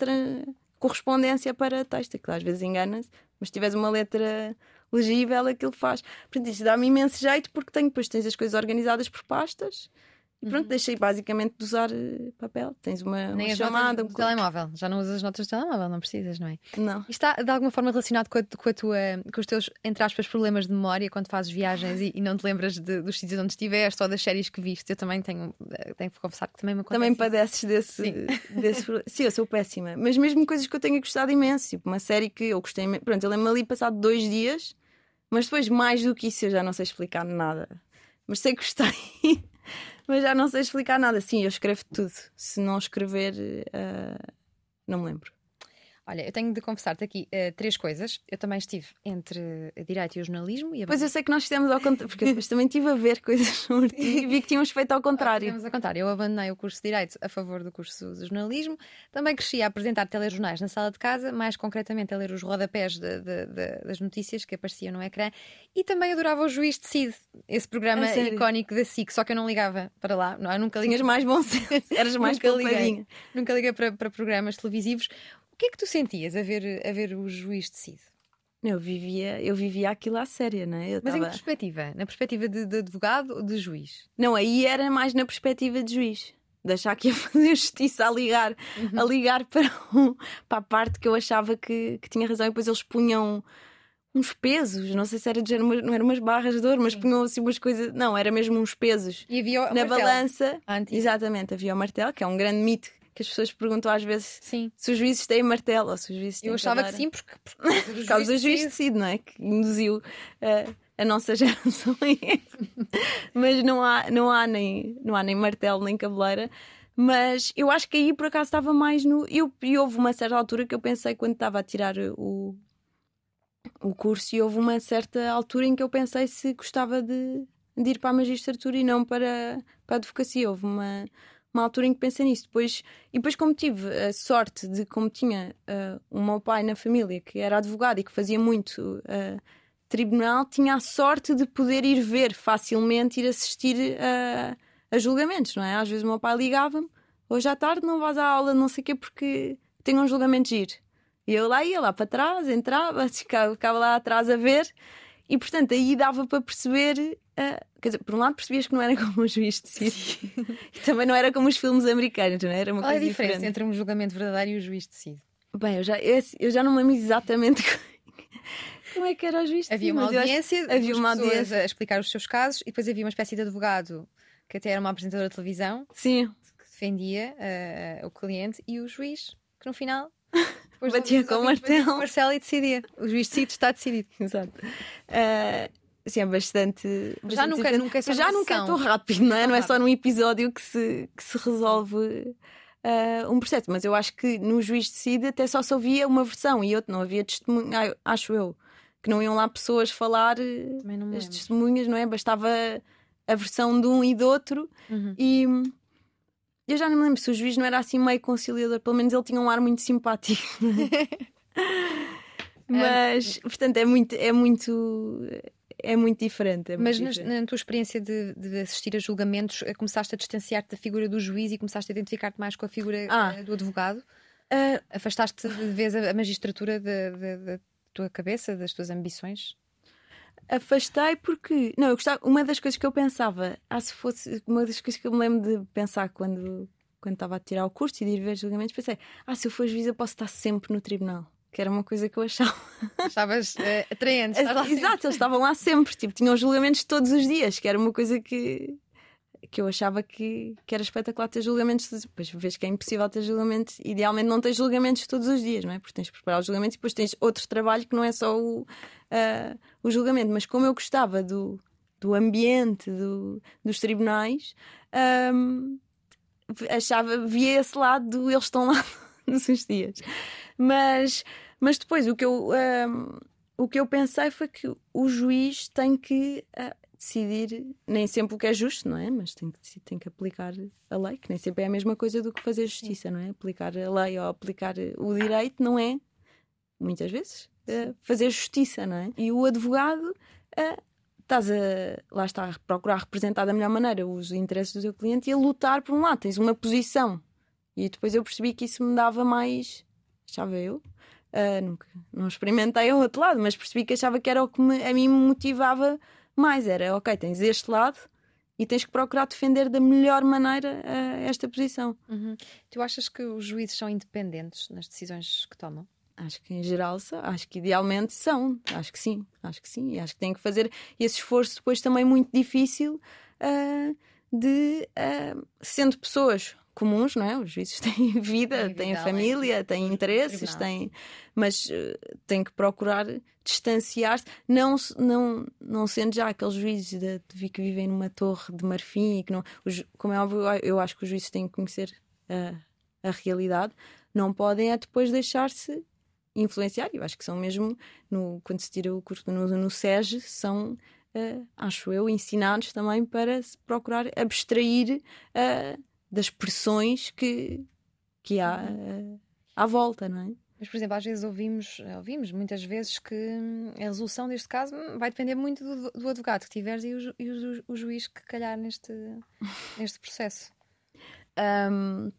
correspondência para texto, que às vezes engana-se, mas se tiveres uma letra legível aquilo faz. Portanto, isso dá-me imenso jeito porque tenho, depois tens as coisas organizadas por pastas. E pronto, uhum. deixei basicamente de usar uh, papel. Tens uma, Nem uma chamada. Um telemóvel. Já não usas as notas do telemóvel, não precisas, não é? Não. Isto está de alguma forma relacionado com a, com a tua, com os teus, entre aspas, problemas de memória quando fazes viagens e, e não te lembras de, dos sítios onde estiveste ou das séries que viste. Eu também tenho, eh, tenho que confessar que também me acontece. Também padeces desse, Sim. (laughs) desse Sim, eu sou péssima. Mas mesmo coisas que eu tenho gostado imenso, tipo uma série que eu gostei. Pronto, eu lembro-me ali passado dois dias mas depois, mais do que isso, eu já não sei explicar nada. Mas sei que gostei. (laughs) mas já não sei explicar nada. Sim, eu escrevo tudo. Se não escrever, uh, não me lembro. Olha, eu tenho de confessar-te aqui uh, três coisas. Eu também estive entre a Direito e o Jornalismo. E a... Pois eu sei que nós fizemos ao contrário, porque depois também estive a ver coisas (laughs) e vi que tínhamos feito ao contrário. Fizemos ao contrário. Eu abandonei o curso de Direito a favor do curso de Jornalismo. Também cresci a apresentar telejornais na sala de casa, mais concretamente a ler os rodapés de, de, de, das notícias que apareciam no ecrã. E também adorava o Juiz Decide, esse programa icónico da SIC, só que eu não ligava para lá. Não, nunca liguei. Tinhas mais bom senso, (laughs) eras mais nunca liguei, nunca liguei para, para programas televisivos que é que tu sentias a ver, a ver o juiz decide? Eu vivia, eu vivia aquilo à séria, não é? Eu Mas tava... em que perspectiva? Na perspectiva de, de, advogado ou de juiz? Não, aí era mais na perspectiva de juiz. De achar que ia (laughs) fazer justiça a ligar, uhum. a ligar para, um, para a parte que eu achava que, que tinha razão e depois eles punham uns pesos, não sei se era de género, não eram umas barras de ouro, mas punham assim umas coisas, não, era mesmo uns pesos. E havia na balança. Exatamente, havia o martelo, que é um grande mito que as pessoas perguntam às vezes Sim. se os juízes têm martelo ou se os juízes têm Eu achava cadeira. que sim, porque, porque (laughs) por causa do juiz decide, não é? Que induziu uh, a nossa (laughs) geração Mas não há, não, há nem, não há nem martelo nem cabeleira. Mas eu acho que aí por acaso estava mais no. Eu, e houve uma certa altura que eu pensei quando estava a tirar o, o curso, e houve uma certa altura em que eu pensei se gostava de, de ir para a magistratura e não para, para a advocacia. Houve uma, uma altura em que pensei nisso. Depois, e depois, como tive a sorte de, como tinha uh, o meu pai na família, que era advogado e que fazia muito uh, tribunal, tinha a sorte de poder ir ver facilmente, ir assistir uh, a julgamentos, não é? Às vezes o meu pai ligava-me, hoje à tarde não vais à aula, não sei o quê, porque tenho um julgamento de ir. E eu lá ia, lá para trás, entrava, (laughs) ficava lá atrás a ver. E portanto aí dava para perceber, uh, quer dizer, por um lado percebias que não era (laughs) como o juiz decide, e também não era como os filmes americanos, não é? Era uma Qual coisa é a diferença diferente. entre um julgamento verdadeiro e o juiz decide? Bem, eu já, eu, eu já não me lembro exatamente (laughs) como é que era o juiz decide. Havia uma audiência, havia uma audiência a explicar os seus casos e depois havia uma espécie de advogado que até era uma apresentadora de televisão Sim. que defendia uh, o cliente e o juiz que no final depois batia com o martelo. Marcelo e decidia. O juiz decide, está decidido. (laughs) Exato. Uh, sim, é bastante. bastante já nunca, nunca é Já nunca é tão rápido, não é? Não é só num episódio que se, que se resolve uh, um processo. Mas eu acho que no juiz decide até só se ouvia uma versão e outra, não havia testemunha, acho eu. Que não iam lá pessoas falar as testemunhas, não é? Bastava a versão de um e do outro uhum. e eu já não me lembro se o juiz não era assim meio conciliador, pelo menos ele tinha um ar muito simpático. (laughs) Mas, portanto, é muito, é muito, é muito diferente. É muito Mas diferente. Na, na, tua experiência de, de, assistir a julgamentos, eh, começaste a distanciar-te da figura do juiz e começaste a identificar-te mais com a figura ah. Eh, do advogado? Uh, Afastaste de vez a, a magistratura da tua cabeça, das tuas ambições? Afastei porque não eu gostava uma das coisas que eu pensava ah se fosse uma das coisas que eu me lembro de pensar quando quando estava a tirar o curso e de ir ver julgamentos pensei ah se eu for juíza posso estar sempre no tribunal que era uma coisa que eu achava Estavas uh, atraente Exato, sempre. eles estavam lá sempre tipo tinham julgamentos todos os dias que era uma coisa que que eu achava que, que era espetacular ter julgamentos. Depois vês que é impossível ter julgamentos. Idealmente não tens julgamentos todos os dias, não é? Porque tens de preparar os julgamentos e depois tens outro trabalho que não é só o, uh, o julgamento. Mas como eu gostava do, do ambiente do, dos tribunais, um, achava, via esse lado do eles estão lá (laughs) todos os dias. Mas, mas depois o que eu. Um, o que eu pensei foi que o juiz tem que decidir nem sempre o que é justo, não é? Mas tem que, tem que aplicar a lei, que nem sempre é a mesma coisa do que fazer justiça, não é? Aplicar a lei ou aplicar o direito não é, muitas vezes, fazer justiça, não é? E o advogado estás a, lá está, a procurar representar da melhor maneira os interesses do teu cliente e a lutar por um lado, tens uma posição. E depois eu percebi que isso me dava mais, achava eu, uh, nunca, não experimentei o outro lado, mas percebi que achava que era o que me, a mim me motivava mais era, ok, tens este lado e tens que procurar defender da melhor maneira uh, esta posição. Uhum. Tu achas que os juízes são independentes nas decisões que tomam? Acho que em geral são, acho que idealmente são, acho que sim, acho que sim, e acho que têm que fazer esse esforço depois também muito difícil uh, de, uh, sendo pessoas comuns, não é? Os juízes (laughs) têm vida, Têm têm família, além têm interesses, têm, mas uh, têm que procurar distanciar-se, não, não, não sendo já aqueles juízes de, de que vivem numa torre de marfim e que não. os- como é óbvio, eu acho que os juízes têm que conhecer a, a realidade, não podem é depois deixar-se influenciar. Eu acho que são mesmo, no, quando se tira o curso no, no SEG, são. uh, acho eu, ensinados também para se procurar abstrair uh, das pressões que, que há uh, à volta, não é? Mas, por exemplo, às vezes ouvimos, ouvimos muitas vezes que hum, a resolução deste caso hum, vai depender muito do, do advogado que tiveres e o, e o o juiz que calhar neste, (laughs) neste processo. Um,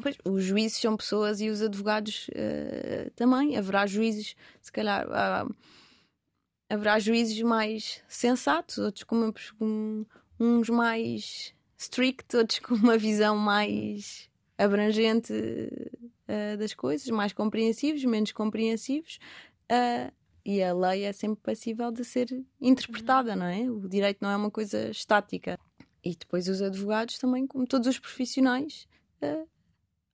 pois, os juízes são pessoas e os advogados uh, também. Haverá juízes, se calhar, ah, haverá juízes mais sensatos, outros com, uma, com uns mais strict, outros com uma visão mais abrangente uh, das coisas, mais compreensivos, menos compreensivos. Uh, e a lei é sempre passível de ser interpretada, não é? O direito não é uma coisa estática. E depois os advogados também, como todos os profissionais, uh,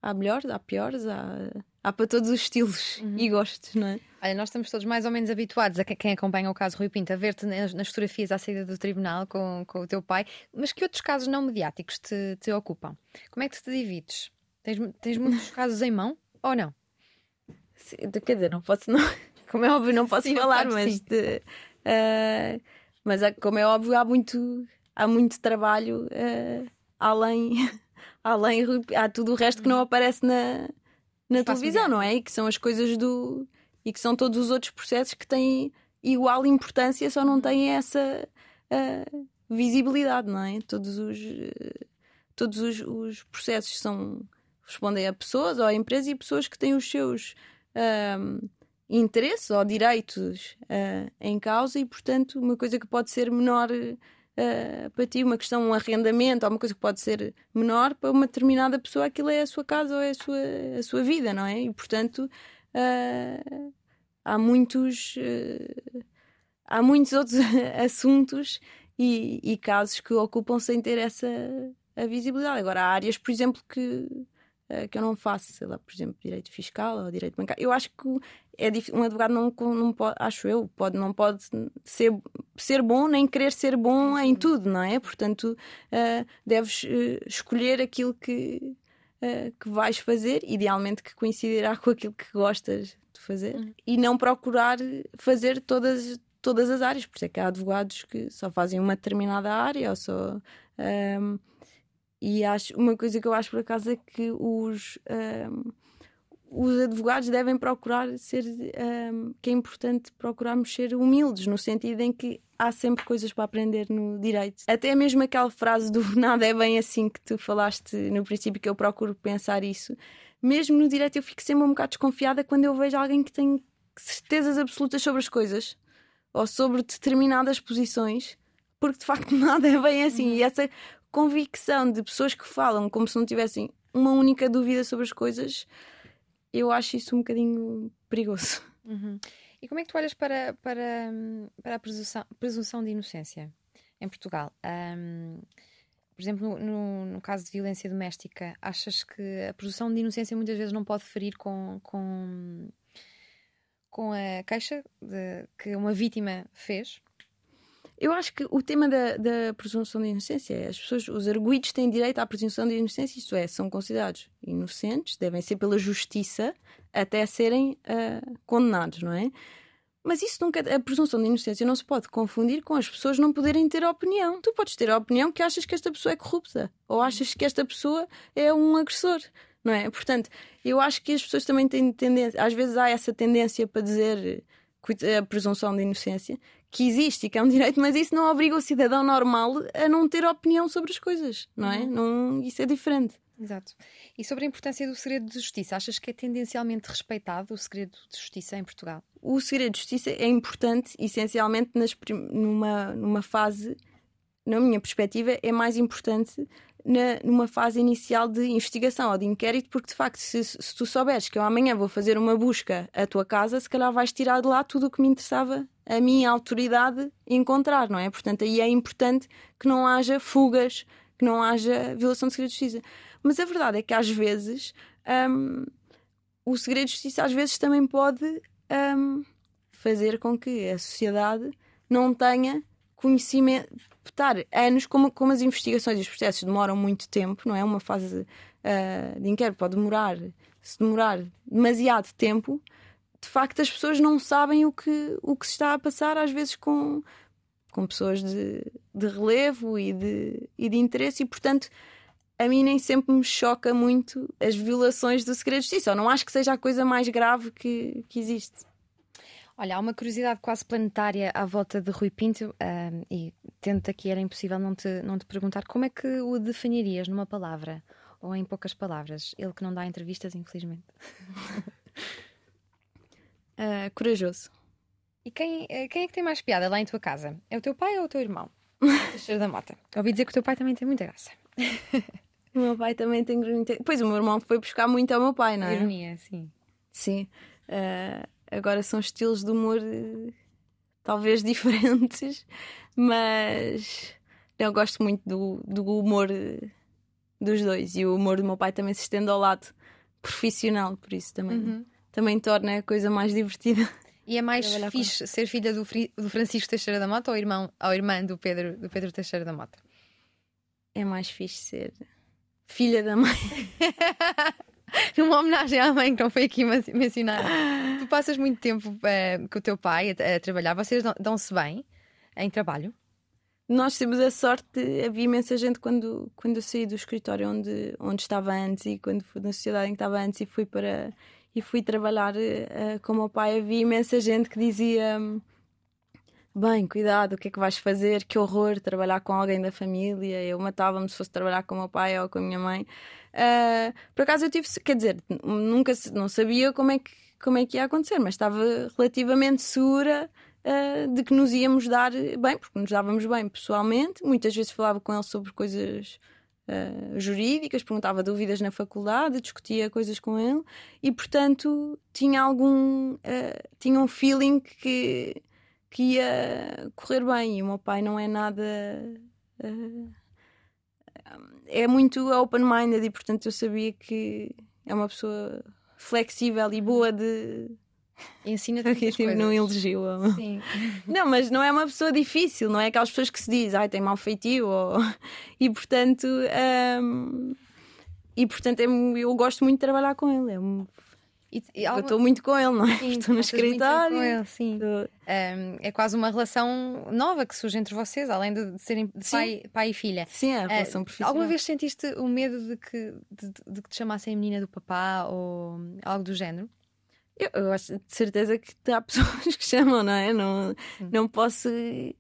há melhores, há piores, há, há para todos os estilos Uhum. e gostos, não é? Olha, nós estamos todos mais ou menos habituados a que- quem acompanha o caso Rui Pinto a ver-te nas, fotografias à saída do tribunal com, com o teu pai, mas que outros casos não mediáticos te, te ocupam? Como é que te divides? Tens, tens muitos (laughs) casos em mão ou não? Se- Quer dizer, não posso, não, (laughs) como é óbvio, não posso Sim, falar, que mas, sim. de- uh, mas há- como é óbvio, há muito, há muito trabalho uh, além, (laughs) além, há tudo o resto que não aparece na, na televisão, mediático. não é? E que são as coisas do. e que são todos os outros processos que têm igual importância, só não têm essa uh, visibilidade, não é? Todos os, uh, todos os, os processos são. respondem a pessoas ou a empresas e pessoas que têm os seus um, interesses ou direitos uh, em causa e, portanto, uma coisa que pode ser menor uh, para ti, uma questão, um arrendamento ou uma coisa que pode ser menor para uma determinada pessoa, aquilo é a sua casa ou é a sua, a sua vida, não é? E, portanto, uh, há muitos. uh, há muitos outros (laughs) assuntos e, e casos que ocupam sem ter essa a visibilidade. Agora, há áreas, por exemplo, que eh, que eu não faço, sei lá, por exemplo, direito fiscal ou direito bancário. Eu acho que é um advogado não, não pode, acho eu, pode, não pode ser, ser bom nem querer ser bom em tudo, não é? Portanto, eh, deves eh, escolher aquilo que, que vais fazer, idealmente que coincidirá com aquilo que gostas de fazer, Uhum. e não procurar fazer todas, todas as áreas. Por isso é que há advogados que só fazem uma determinada área ou só. ehm, e acho uma coisa que eu acho por acaso é que os, ehm, os advogados devem procurar ser ehm, que é importante procurarmos ser humildes no sentido em que há sempre coisas para aprender no direito. Até mesmo aquela frase do (laughs) nada é bem assim que tu falaste no princípio que eu procuro pensar isso. Mesmo no direito eu fico sempre um bocado desconfiada quando eu vejo alguém que tem certezas absolutas sobre as coisas ou sobre determinadas posições, porque de facto (laughs) nada é bem assim. E essa convicção de pessoas que falam como se não tivessem uma única dúvida sobre as coisas, eu acho isso um bocadinho perigoso. Uhum. E como é que tu olhas para, para, para a presunção, presunção de inocência em Portugal? Hum, por exemplo, no, no- no caso de violência doméstica, achas que a presunção de inocência muitas vezes não pode ferir com, com, com a queixa de- que uma vítima fez? Eu acho que o tema da, da presunção de inocência é as pessoas, os arguídos têm direito à presunção de inocência, isto é, são considerados inocentes, devem ser pela justiça até serem ah, condenados, não é? Mas isso nunca, a presunção de inocência não se pode confundir com as pessoas não poderem ter opinião. Tu podes ter a opinião que achas que esta pessoa é corrupta ou achas que esta pessoa é um agressor, não é? Portanto, eu acho que as pessoas também têm tendência, às vezes há essa tendência para dizer a presunção de inocência, que existe e que é um direito, mas isso não obriga o cidadão normal a não ter opinião sobre as coisas, não é? Não, isso é diferente. Exato. E sobre a importância do segredo de justiça, achas que é tendencialmente respeitado o segredo de justiça em Portugal? O segredo de justiça é importante, essencialmente, nas numa, numa fase, na minha perspectiva, é mais importante na- numa fase inicial de investigação ou de inquérito, porque de facto, se, se tu souberes que eu amanhã vou fazer uma busca à tua casa, se calhar vais tirar de lá tudo o que me interessava a minha autoridade encontrar, não é? Portanto, aí é importante que não haja fugas, que não haja violação de segredo de justiça. Mas a verdade é que às vezes um, o segredo de justiça às vezes também pode um, fazer com que a sociedade não tenha conhecimento. Estar anos, como, como as investigações e os processos demoram muito tempo, não é? Uma fase uh, de inquérito pode demorar, se demorar demasiado tempo, de facto as pessoas não sabem o que, o que se está a passar, às vezes com, com pessoas de, de relevo e de, e de interesse, e portanto a mim nem sempre me choca muito as violações do segredo de justiça. Eu não acho que seja a coisa mais grave que, que existe. Olha, há uma curiosidade quase planetária à volta de Rui Pinto, um, e tento aqui, era impossível não te, não te perguntar como é que o definirias numa palavra ou em poucas palavras? Ele que não dá entrevistas, infelizmente. uh, (laughs) corajoso. E quem, eh, quem é que tem mais piada lá em tua casa? É o teu pai ou o teu irmão? (laughs) Teixeira da Mota. Ouvi dizer que o teu pai também tem muita graça. (laughs) o meu pai também tem muita. Pois o meu irmão foi buscar muito ao meu pai, não é? Ironia, sim. Sim. Uh, agora são estilos de humor uh, talvez (laughs) diferentes, mas eu gosto muito do, do humor uh, dos dois. E o humor do meu pai também se estende ao lado profissional, por isso também, uhum. também torna a coisa mais divertida. E é mais fixe ser filha do, do, Francisco Teixeira da Mota ou irmão, ou irmã do Pedro, do Pedro Teixeira da Mota? É mais fixe ser filha da mãe. (laughs) (laughs) Numa homenagem à mãe que não foi aqui mencionada. tu passas muito tempo uh, com o teu pai a, a trabalhar, vocês dão-se bem em trabalho? Nós temos a sorte, havia imensa gente quando, quando eu saí do escritório onde, onde estava antes e quando fui na sociedade em que estava antes e fui para e fui trabalhar uh, com o meu pai, havia imensa gente que dizia bem, cuidado, o que é que vais fazer? Que horror trabalhar com alguém da família. Eu matava-me se fosse trabalhar com o meu pai ou com a minha mãe. Uh, por acaso eu tive, quer dizer, nunca não sabia como é que, como é que ia acontecer, mas estava relativamente segura uh, de que nos íamos dar bem, porque nos dávamos bem pessoalmente. Muitas vezes falava com ele sobre coisas uh, jurídicas, perguntava dúvidas na faculdade, discutia coisas com ele e, portanto, tinha algum. Tinha um feeling que, que ia correr bem. E o meu pai não é nada. Uh, é muito open-minded e, portanto, eu sabia que é uma pessoa flexível e boa de Ensina-te (laughs) okay, tipo, não elogio. Sim. (laughs) Não, mas não é uma pessoa difícil, não é aquelas pessoas que se diz, ai, tem mau feitio. Ou... (laughs) E portanto, um... e portanto é, eu gosto muito de trabalhar com ele. E, e eu estou muito com ele, não é? (laughs) Sim, estou no escritório. Com ele, sim. Um, é quase uma relação nova que surge entre vocês, além de serem de pai, pai, e filha. Sim, é a relação uh, profissional. Alguma vez sentiste o medo de que, de, de que te chamassem a menina do papá ou algo do género? Eu, eu acho de certeza que (laughs) há pessoas que chamam, não é? Não, não posso uh,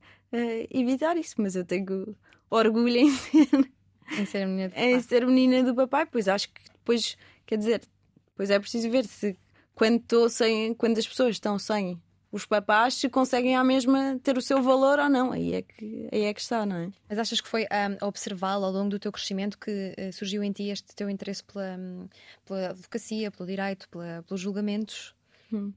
evitar isso, mas eu tenho orgulho em (laughs) ser, em ser menina do papai. Em ser menina do papai, pois acho que depois, quer dizer, depois é preciso ver se quando, sem, quando as pessoas estão sem os papás se conseguem à mesma ter o seu valor ou não. Aí é que, aí é que está, não é? Mas achas que foi um, observá-lo ao longo do teu crescimento que uh, surgiu em ti este teu interesse pela, um, pela advocacia, pelo direito, pela, pelos julgamentos? Hum.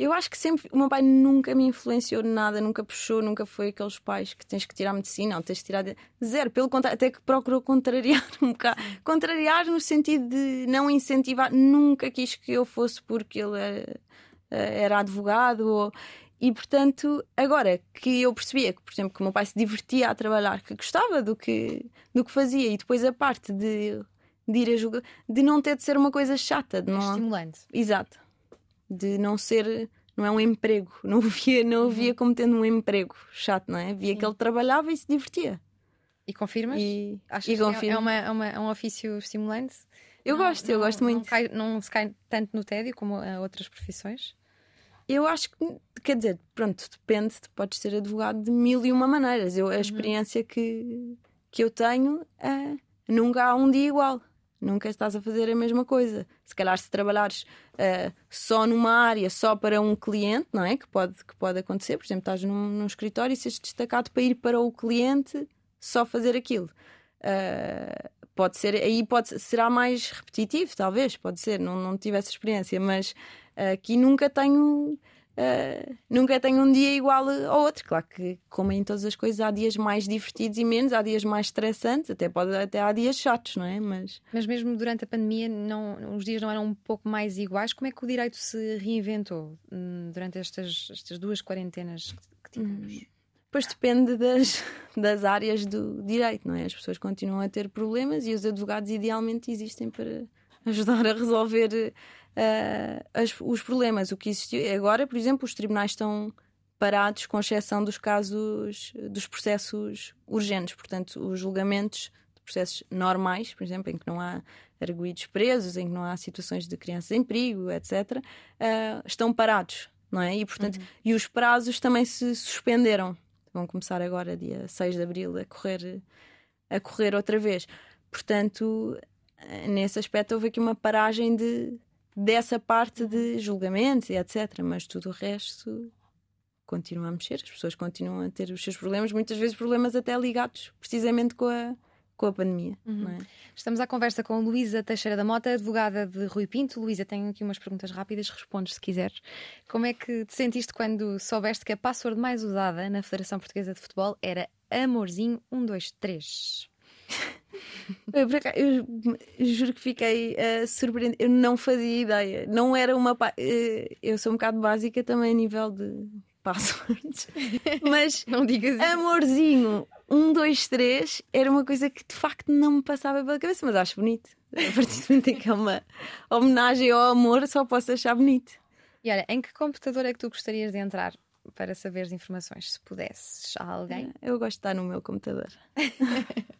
Eu acho que sempre. O meu pai nunca me influenciou nada, nunca puxou, nunca foi aqueles pais que tens que tirar medicina ou tens que tirar. Zero, pelo contrário, até que procurou contrariar um bocado. Contrariar no sentido de não incentivar. Nunca quis que eu fosse porque ele era eh, era advogado ou... E portanto, agora que eu percebia que, por exemplo, que o meu pai se divertia a trabalhar, que gostava do que, do que fazia, e depois a parte de, de ir a julgar, de não ter de ser uma coisa chata, de é não... estimulante. Exato. De não ser, não é um emprego, (laughs) não o via, não uhum. via como tendo um emprego chato, não é? Via Sim. que ele trabalhava e se divertia. E confirmas? E, Achas e confirmo. que é, uma, é, uma, é um ofício estimulante? Eu não, gosto, eu não, gosto muito. Não, cai, não se cai tanto no tédio como a outras profissões? Eu acho que, quer dizer, pronto, depende, podes ser advogado de mil e uma maneiras. Eu, a uhum. experiência que, que eu tenho é nunca há um dia igual. Nunca estás a fazer a mesma coisa. Se calhar, se trabalhares uh, só numa área, só para um cliente, não é? Que pode, que pode acontecer. Por exemplo, estás num, num escritório e seres destacado para ir para o cliente só fazer aquilo. Uh, pode ser, aí pode, será mais repetitivo, talvez, pode ser, não, não tive essa experiência, mas aqui nunca tenho Uh, nunca tenho um dia igual ao outro. Claro que, como em todas as coisas, há dias mais divertidos e menos, há dias mais estressantes, até pode até há dias chatos, não é? Mas, Mas mesmo durante a pandemia, não, os dias não eram um pouco mais iguais. Como é que o direito se reinventou hum, durante estas, estas duas quarentenas que tivemos? Hum. Pois depende das, (laughs) das áreas do direito, não é? As pessoas continuam a ter problemas e os advogados idealmente existem para ajudar a resolver uh, as, os problemas. O que existiu agora, por exemplo, os tribunais estão parados, com exceção dos casos dos processos urgentes, portanto, os julgamentos de processos normais, por exemplo, em que não há arguídos presos, em que não há situações de crianças em perigo, etc., uh, ah, estão parados, não é? E, portanto, uhum. e os prazos também se suspenderam. Vão começar agora, dia 6 de abril, a correr, a correr outra vez. Portanto, nesse aspecto, houve aqui uma paragem de, dessa parte de julgamentos e etc. Mas tudo o resto continua a mexer, as pessoas continuam a ter os seus problemas, muitas vezes problemas até ligados precisamente com a, com a pandemia. Uhum. É? Estamos à conversa com Luísa Teixeira da Mota, advogada de Rui Pinto. Luísa, tenho aqui umas perguntas rápidas, respondes se quiseres. Como é que te sentiste quando soubeste que a password mais usada na Federação Portuguesa de Futebol era Amorzinho 123? Eu, eu, juro que fiquei uh, surpreendida. Eu não fazia ideia. Não era uma. Uh, eu sou um bocado básica também a nível de passwords. (laughs) Mas não digas isso. amorzinho, um, dois, três, era uma coisa que de facto não me passava pela cabeça, mas acho bonito. A partir do momento em que é uma homenagem ao amor, só posso achar bonito. E olha, em que computador é que tu gostarias de entrar? para saber as informações, se pudesses a alguém? Eu gosto de estar no meu computador. (laughs)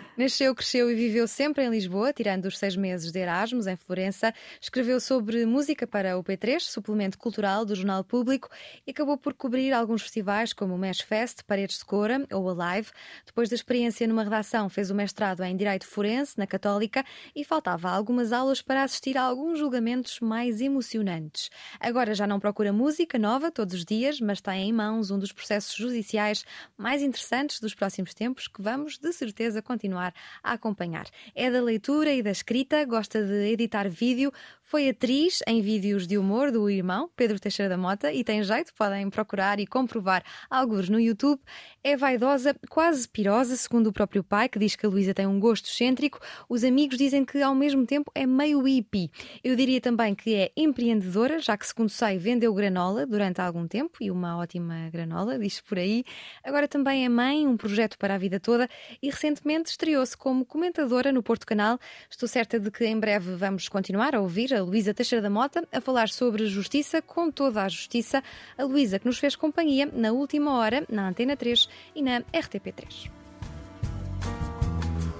Nasceu, cresceu e viveu sempre em Lisboa, tirando os seis meses de Erasmus em Florença. Escreveu sobre música para o P3, suplemento cultural do Jornal Público, e acabou por cobrir alguns festivais como o Mesh Fest, Paredes de Cora ou a Live. Depois da experiência numa redação, fez o mestrado em Direito Forense, na Católica, e faltava algumas aulas para assistir a alguns julgamentos mais emocionantes. Agora já não procura música nova todos os dias, mas tem em mãos um dos processos judiciais mais interessantes dos próximos tempos que vamos, de certeza, continuar a acompanhar. É da leitura e da escrita, gosta de editar vídeo, foi atriz em vídeos de humor do irmão, Pedro Teixeira da Mota, e tem jeito, podem procurar e comprovar alguns no YouTube. É vaidosa, quase pirosa, segundo o próprio pai, que diz que a Luísa tem um gosto excêntrico. Os amigos dizem que, ao mesmo tempo, é meio hippie. Eu diria também que é empreendedora, já que, segundo sei, vendeu granola durante algum tempo, e uma ótima granola, diz por aí. Agora também é mãe, um projeto para a vida toda, e recentemente estreou-se como comentadora no Porto Canal. Estou certa de que em breve vamos continuar a ouvir a Luísa Teixeira da Mota a falar sobre justiça com toda a justiça. A Luísa que nos fez companhia na última hora na Antena 3 e na RTP3.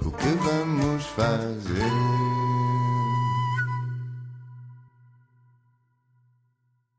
O que vamos fazer?